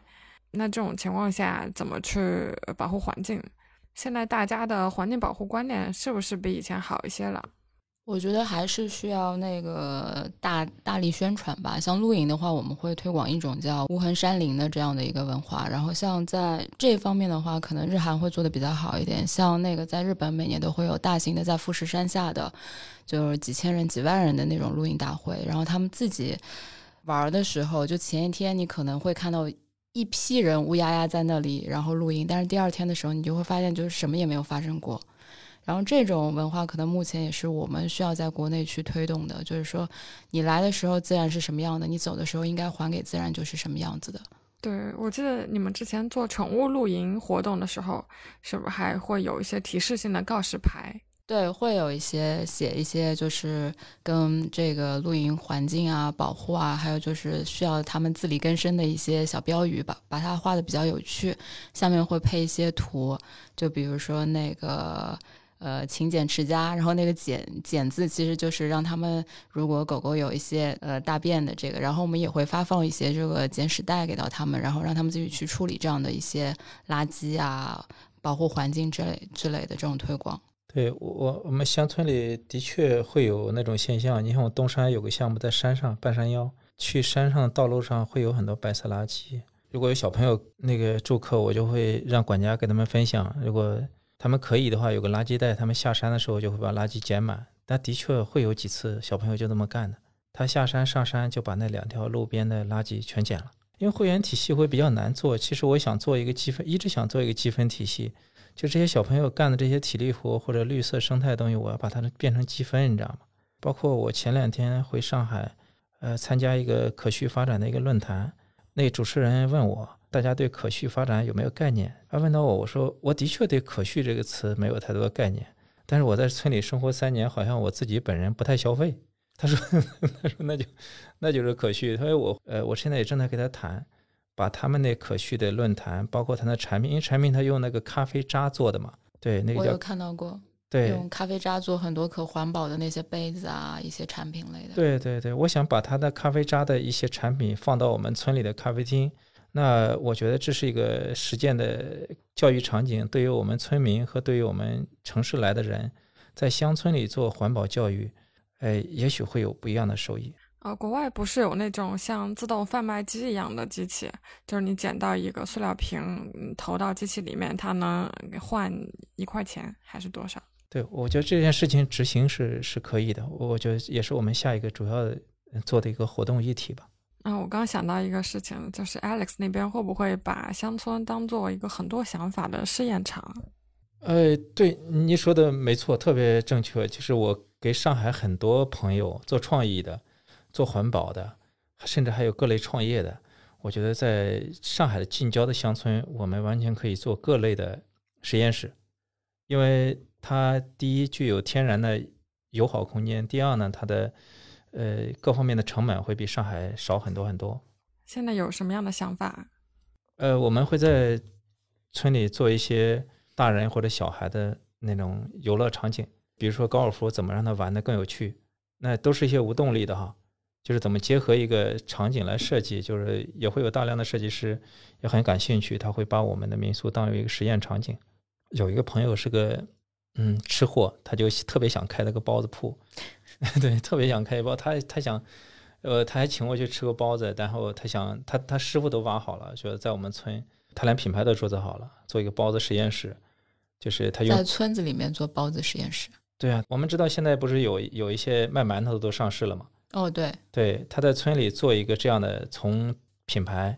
那这种情况下，怎么去保护环境？现在大家的环境保护观念是不是比以前好一些了？我觉得还是需要那个大大力宣传吧。像露营的话，我们会推广一种叫无痕山林的这样的一个文化。然后像在这方面的话，可能日韩会做的比较好一点。像那个在日本，每年都会有大型的在富士山下的，就是几千人、几万人的那种露营大会。然后他们自己玩的时候，就前一天你可能会看到。一批人乌压压在那里，然后露营，但是第二天的时候，你就会发现就是什么也没有发生过。然后这种文化可能目前也是我们需要在国内去推动的，就是说你来的时候自然是什么样的，你走的时候应该还给自然就是什么样子的。对，我记得你们之前做宠物露营活动的时候，是不是还会有一些提示性的告示牌？对，会有一些写一些，就是跟这个露营环境啊、保护啊，还有就是需要他们自力更生的一些小标语吧，把它画的比较有趣。下面会配一些图，就比如说那个呃勤俭持家，然后那个减减字其实就是让他们如果狗狗有一些呃大便的这个，然后我们也会发放一些这个捡屎袋给到他们，然后让他们自己去处理这样的一些垃圾啊，保护环境之类之类的这种推广。对我，我们乡村里的确会有那种现象。你看，我东山有个项目在山上半山腰，去山上道路上会有很多白色垃圾。如果有小朋友那个住客，我就会让管家给他们分享。如果他们可以的话，有个垃圾袋，他们下山的时候就会把垃圾捡满。但的确会有几次小朋友就这么干的，他下山上山就把那两条路边的垃圾全捡了。因为会员体系会比较难做，其实我想做一个积分，一直想做一个积分体系。就这些小朋友干的这些体力活或者绿色生态东西，我要把它变成积分，你知道吗？包括我前两天回上海，呃，参加一个可续发展的一个论坛，那主持人问我，大家对可续发展有没有概念？他问到我，我说我的确对“可续”这个词没有太多的概念，但是我在村里生活三年，好像我自己本人不太消费。他说，他说那就那就是可续。他说我，呃，我现在也正在跟他谈。把他们那可续的论坛，包括他的产品，因为产品他用那个咖啡渣做的嘛，对，那个我有看到过，对，用咖啡渣做很多可环保的那些杯子啊，一些产品类的。对对对，我想把他的咖啡渣的一些产品放到我们村里的咖啡厅，那我觉得这是一个实践的教育场景，对于我们村民和对于我们城市来的人，在乡村里做环保教育，哎，也许会有不一样的收益。呃，国外不是有那种像自动贩卖机一样的机器，就是你捡到一个塑料瓶，投到机器里面，它能换一块钱还是多少？对，我觉得这件事情执行是是可以的，我觉得也是我们下一个主要做的一个活动议题吧。啊，我刚想到一个事情，就是 Alex 那边会不会把乡村当做一个很多想法的试验场？呃，对，你说的没错，特别正确。就是我给上海很多朋友做创意的。做环保的，甚至还有各类创业的，我觉得在上海的近郊的乡村，我们完全可以做各类的实验室，因为它第一具有天然的友好空间，第二呢，它的呃各方面的成本会比上海少很多很多。现在有什么样的想法？呃，我们会在村里做一些大人或者小孩的那种游乐场景，比如说高尔夫，怎么让他玩的更有趣？那都是一些无动力的哈。就是怎么结合一个场景来设计，就是也会有大量的设计师也很感兴趣，他会把我们的民宿当有一个实验场景。有一个朋友是个嗯吃货，他就特别想开那个包子铺，对，特别想开一包。他他想，呃，他还请我去吃个包子，然后他想，他他师傅都挖好了，说在我们村，他连品牌都注册好了，做一个包子实验室，就是他用在村子里面做包子实验室。对啊，我们知道现在不是有有一些卖馒头的都上市了吗？哦，对对，他在村里做一个这样的，从品牌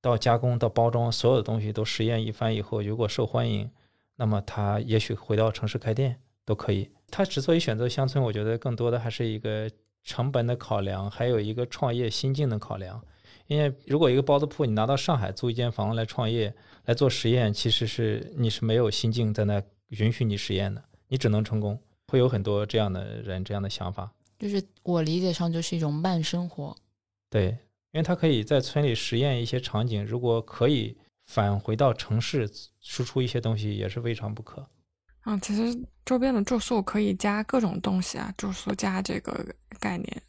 到加工到包装，所有的东西都实验一番以后，如果受欢迎，那么他也许回到城市开店都可以。他之所以选择乡村，我觉得更多的还是一个成本的考量，还有一个创业心境的考量。因为如果一个包子铺你拿到上海租一间房来创业来做实验，其实是你是没有心境在那允许你实验的，你只能成功。会有很多这样的人这样的想法。就是我理解上就是一种慢生活，对，因为他可以在村里实验一些场景，如果可以返回到城市输出一些东西，也是未尝不可。嗯，其实周边的住宿可以加各种东西啊，住宿加这个概念，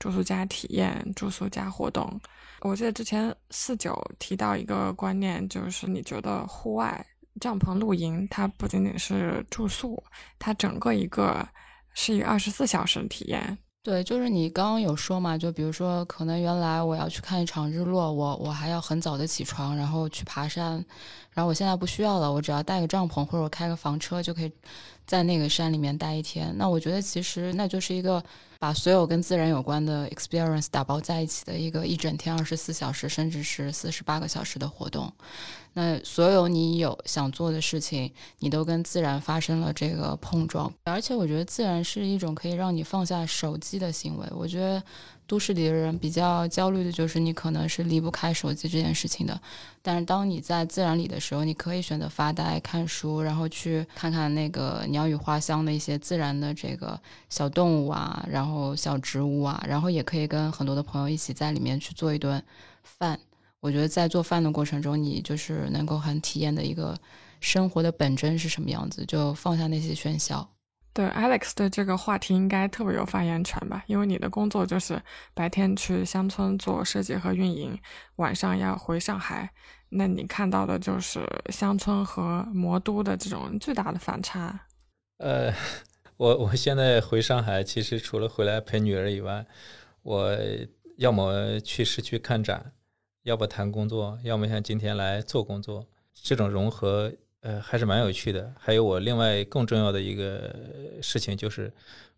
住宿加体验，住宿加活动。我记得之前四九提到一个观念，就是你觉得户外帐篷露营，它不仅仅是住宿，它整个一个。是一个二十四小时的体验。对，就是你刚刚有说嘛，就比如说，可能原来我要去看一场日落，我我还要很早的起床，然后去爬山，然后我现在不需要了，我只要带个帐篷或者我开个房车就可以在那个山里面待一天。那我觉得其实那就是一个。把所有跟自然有关的 experience 打包在一起的一个一整天二十四小时，甚至是四十八个小时的活动。那所有你有想做的事情，你都跟自然发生了这个碰撞。而且我觉得自然是一种可以让你放下手机的行为。我觉得。都市里的人比较焦虑的就是你可能是离不开手机这件事情的，但是当你在自然里的时候，你可以选择发呆、看书，然后去看看那个鸟语花香的一些自然的这个小动物啊，然后小植物啊，然后也可以跟很多的朋友一起在里面去做一顿饭。我觉得在做饭的过程中，你就是能够很体验的一个生活的本真是什么样子，就放下那些喧嚣。对，Alex 对这个话题应该特别有发言权吧？因为你的工作就是白天去乡村做设计和运营，晚上要回上海，那你看到的就是乡村和魔都的这种巨大的反差。呃，我我现在回上海，其实除了回来陪女儿以外，我要么去市区看展，要不谈工作，要么像今天来做工作，这种融合。呃，还是蛮有趣的。还有我另外更重要的一个事情，就是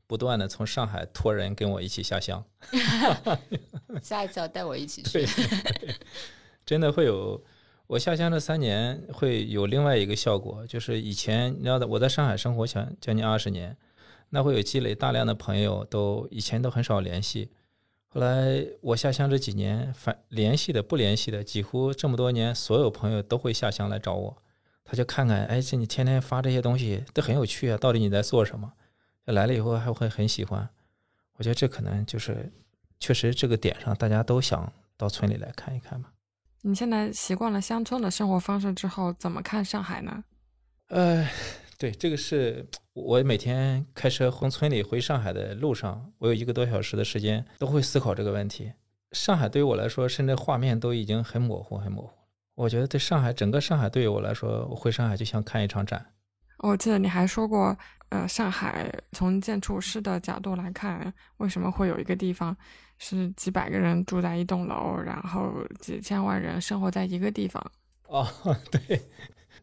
不断的从上海托人跟我一起下乡。下一次要带我一起去。真的会有，我下乡这三年会有另外一个效果，就是以前你知道，我在上海生活将将近二十年，那会有积累大量的朋友，都以前都很少联系。后来我下乡这几年，反联系的不联系的，几乎这么多年，所有朋友都会下乡来找我。他就看看，哎，这你天天发这些东西都很有趣啊，到底你在做什么？来了以后还会很喜欢。我觉得这可能就是，确实这个点上大家都想到村里来看一看嘛。你现在习惯了乡村的生活方式之后，怎么看上海呢？呃，对，这个是我每天开车从村里回上海的路上，我有一个多小时的时间都会思考这个问题。上海对于我来说，甚至画面都已经很模糊，很模糊。我觉得对上海整个上海对于我来说，我回上海就像看一场展。我记得你还说过，呃，上海从建筑师的角度来看，为什么会有一个地方是几百个人住在一栋楼，然后几千万人生活在一个地方？哦，对，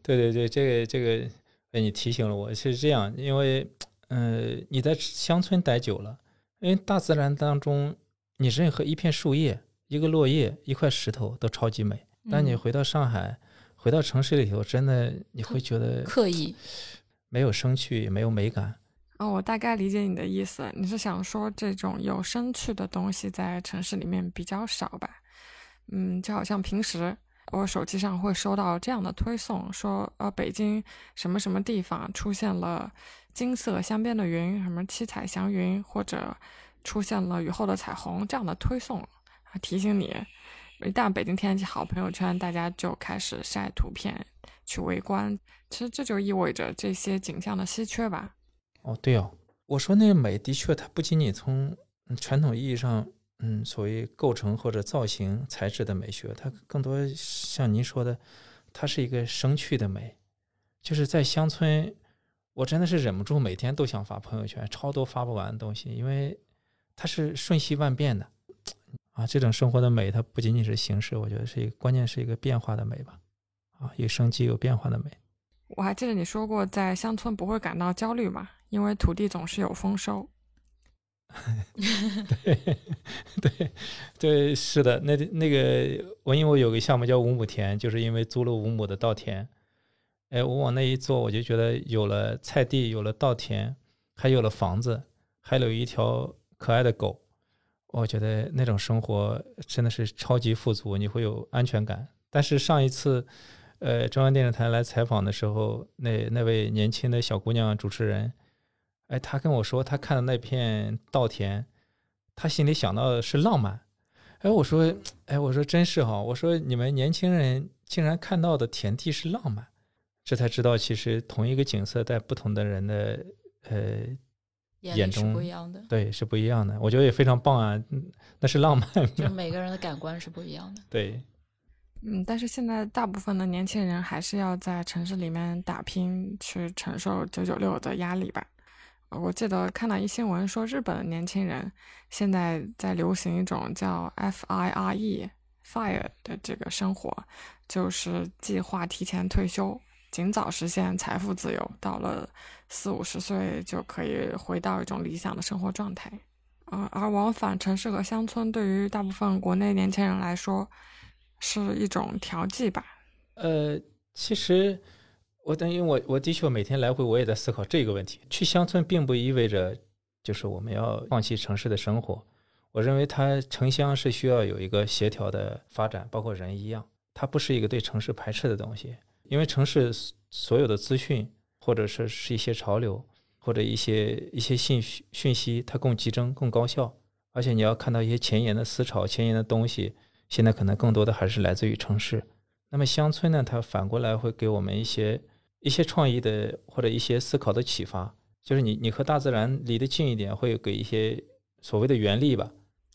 对对对，这个这个，哎，你提醒了我，是这样，因为，呃，你在乡村待久了，因为大自然当中，你任何一片树叶、一个落叶、一块石头都超级美。但你回到上海，回到城市里头，真的你会觉得刻意，没有生趣，没有美感。哦，我大概理解你的意思，你是想说这种有生趣的东西在城市里面比较少吧？嗯，就好像平时我手机上会收到这样的推送，说呃北京什么什么地方出现了金色镶边的云，什么七彩祥云，或者出现了雨后的彩虹这样的推送，提醒你。一旦北京天气好，朋友圈大家就开始晒图片去围观。其实这就意味着这些景象的稀缺吧？哦，对哦，我说那个美的确，它不仅仅从传统意义上，嗯，所谓构成或者造型材质的美学，它更多像您说的，它是一个生趣的美。就是在乡村，我真的是忍不住每天都想发朋友圈，超多发不完的东西，因为它是瞬息万变的。啊，这种生活的美，它不仅仅是形式，我觉得是一个关键，是一个变化的美吧。啊，有生机、有变化的美。我还记得你说过，在乡村不会感到焦虑嘛，因为土地总是有丰收。对 对对，是的，那那个我因为我有个项目叫五亩田，就是因为租了五亩的稻田。哎，我往那一坐，我就觉得有了菜地，有了稻田，还有了房子，还有一条可爱的狗。我觉得那种生活真的是超级富足，你会有安全感。但是上一次，呃，中央电视台来采访的时候，那那位年轻的小姑娘主持人，哎，她跟我说，她看到那片稻田，她心里想到的是浪漫。哎，我说，哎，我说真是哈，我说你们年轻人竟然看到的田地是浪漫，这才知道其实同一个景色在不同的人的呃。眼中不一样的，对，是不一样的。我觉得也非常棒啊，那是浪漫。就每个人的感官是不一样的。对，嗯，但是现在大部分的年轻人还是要在城市里面打拼，去承受九九六的压力吧。我记得看到一新闻说，日本的年轻人现在在流行一种叫 FIRE，FIRE 的这个生活，就是计划提前退休。尽早实现财富自由，到了四五十岁就可以回到一种理想的生活状态。啊，而往返城市和乡村对于大部分国内年轻人来说是一种调剂吧？呃，其实我等于我我的确每天来回我也在思考这个问题。去乡村并不意味着就是我们要放弃城市的生活。我认为它城乡是需要有一个协调的发展，包括人一样，它不是一个对城市排斥的东西。因为城市所有的资讯，或者说是一些潮流，或者一些一些信息讯息，它更集中、更高效。而且你要看到一些前沿的思潮、前沿的东西，现在可能更多的还是来自于城市。那么乡村呢，它反过来会给我们一些一些创意的或者一些思考的启发。就是你你和大自然离得近一点，会给一些所谓的原力吧。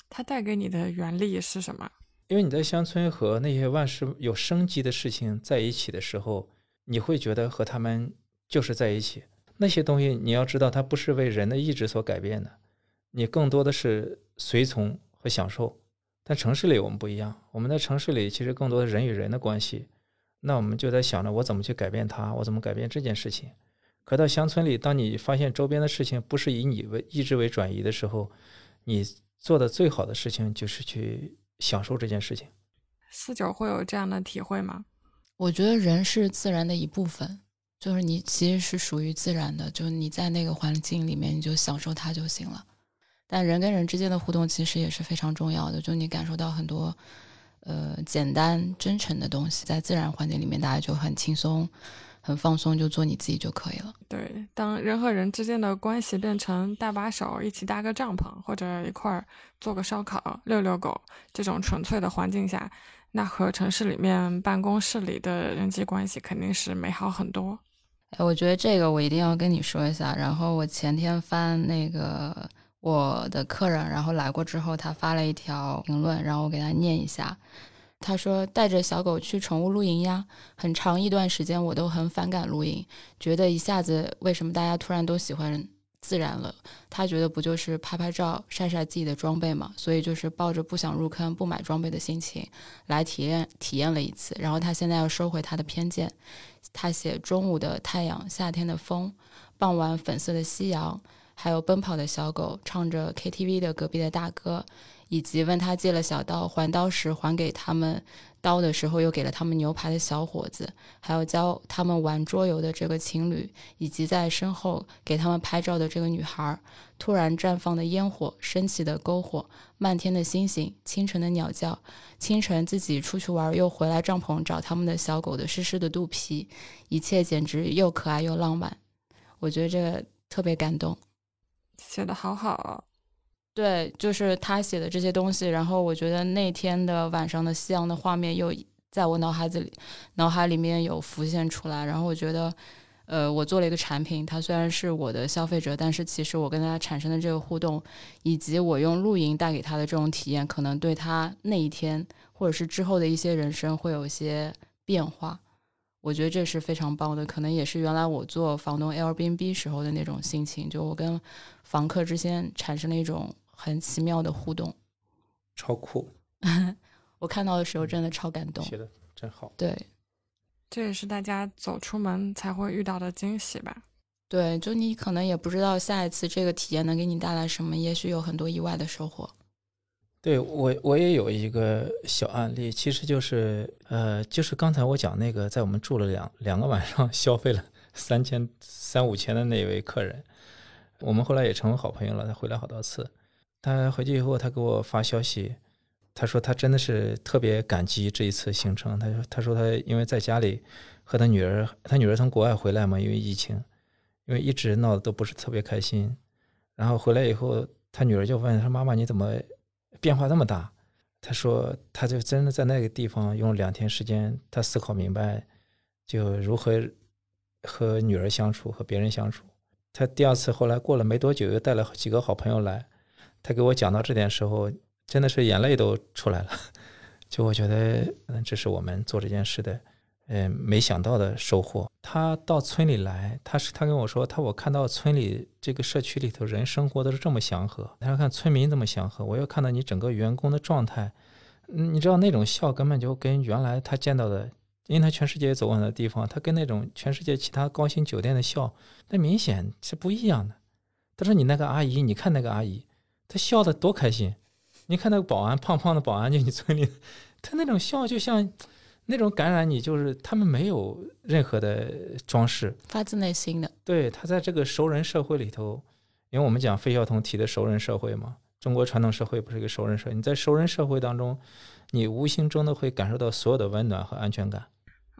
它带给你的原力是什么？因为你在乡村和那些万事有生机的事情在一起的时候，你会觉得和他们就是在一起。那些东西你要知道，它不是为人的意志所改变的，你更多的是随从和享受。但城市里我们不一样，我们在城市里其实更多的人与人的关系，那我们就在想着我怎么去改变它，我怎么改变这件事情。可到乡村里，当你发现周边的事情不是以你为意志为转移的时候，你做的最好的事情就是去享受这件事情。四九会有这样的体会吗？我觉得人是自然的一部分，就是你其实是属于自然的，就是你在那个环境里面，你就享受它就行了。但人跟人之间的互动其实也是非常重要的，就你感受到很多，呃，简单真诚的东西，在自然环境里面，大家就很轻松、很放松，就做你自己就可以了。对，当人和人之间的关系变成搭把手、一起搭个帐篷，或者一块儿做个烧烤、遛遛狗这种纯粹的环境下，那和城市里面办公室里的人际关系肯定是美好很多。哎，我觉得这个我一定要跟你说一下。然后我前天翻那个。我的客人，然后来过之后，他发了一条评论，然后我给他念一下。他说：“带着小狗去宠物露营呀，很长一段时间我都很反感露营，觉得一下子为什么大家突然都喜欢自然了？他觉得不就是拍拍照、晒晒自己的装备嘛，所以就是抱着不想入坑、不买装备的心情来体验体验了一次。然后他现在要收回他的偏见。他写中午的太阳，夏天的风，傍晚粉色的夕阳。”还有奔跑的小狗，唱着 KTV 的隔壁的大哥，以及问他借了小刀，还刀时还给他们刀的时候又给了他们牛排的小伙子，还有教他们玩桌游的这个情侣，以及在身后给他们拍照的这个女孩，突然绽放的烟火，升起的篝火，漫天的星星，清晨的鸟叫，清晨自己出去玩又回来帐篷找他们的小狗的湿湿的肚皮，一切简直又可爱又浪漫，我觉得这个特别感动。写的好好，对，就是他写的这些东西。然后我觉得那天的晚上的夕阳的画面又在我脑海子里，脑海里面有浮现出来。然后我觉得，呃，我做了一个产品，他虽然是我的消费者，但是其实我跟他产生的这个互动，以及我用露营带给他的这种体验，可能对他那一天或者是之后的一些人生会有一些变化。我觉得这是非常棒的，可能也是原来我做房东 Airbnb 时候的那种心情，就我跟房客之间产生了一种很奇妙的互动，超酷！我看到的时候真的超感动，写的真好。对，这也是大家走出门才会遇到的惊喜吧？对，就你可能也不知道下一次这个体验能给你带来什么，也许有很多意外的收获。对我，我也有一个小案例，其实就是，呃，就是刚才我讲那个，在我们住了两两个晚上，消费了三千三五千的那位客人，我们后来也成为好朋友了。他回来好多次，他回去以后，他给我发消息，他说他真的是特别感激这一次行程。他说，他说他因为在家里和他女儿，他女儿从国外回来嘛，因为疫情，因为一直闹得都不是特别开心，然后回来以后，他女儿就问他妈妈你怎么？变化那么大，他说，他就真的在那个地方用两天时间，他思考明白，就如何和女儿相处，和别人相处。他第二次后来过了没多久，又带了几个好朋友来，他给我讲到这点时候，真的是眼泪都出来了。就我觉得，嗯，这是我们做这件事的。嗯，没想到的收获。他到村里来，他是他跟我说，他我看到村里这个社区里头人生活都是这么祥和。他说看村民这么祥和，我又看到你整个员工的状态，你知道那种笑根本就跟原来他见到的，因为他全世界走过的地方，他跟那种全世界其他高新酒店的笑，那明显是不一样的。他说你那个阿姨，你看那个阿姨，她笑的多开心。你看那个保安，胖胖的保安就你村里，他那种笑就像。那种感染你，就是他们没有任何的装饰，发自内心的。对他在这个熟人社会里头，因为我们讲费孝通提的熟人社会嘛，中国传统社会不是一个熟人社会。你在熟人社会当中，你无形中的会感受到所有的温暖和安全感。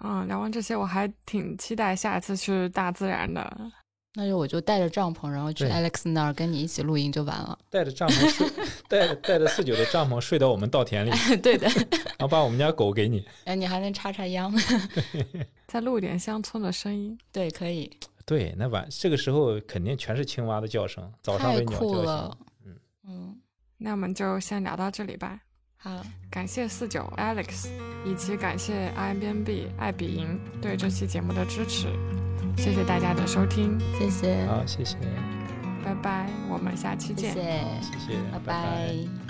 嗯，聊完这些，我还挺期待下一次去大自然的。那就我就带着帐篷，然后去 Alex 那儿跟你一起露营就完了。带着帐篷睡，带带着四九的帐篷睡到我们稻田里，对的，然后把我们家狗给你。哎，你还能插插秧。再录一点乡村的声音。对，可以，对，那晚这个时候肯定全是青蛙的叫声，早上太为鸟叫酷了。。嗯嗯，那我们就先聊到这里吧。好，感谢四九 Alex，以及感谢 IMBNB 爱彼迎对这期节目的支持。谢谢大家的收听，谢谢，好，谢谢，拜拜，我们下期见。谢谢，谢谢，拜。拜拜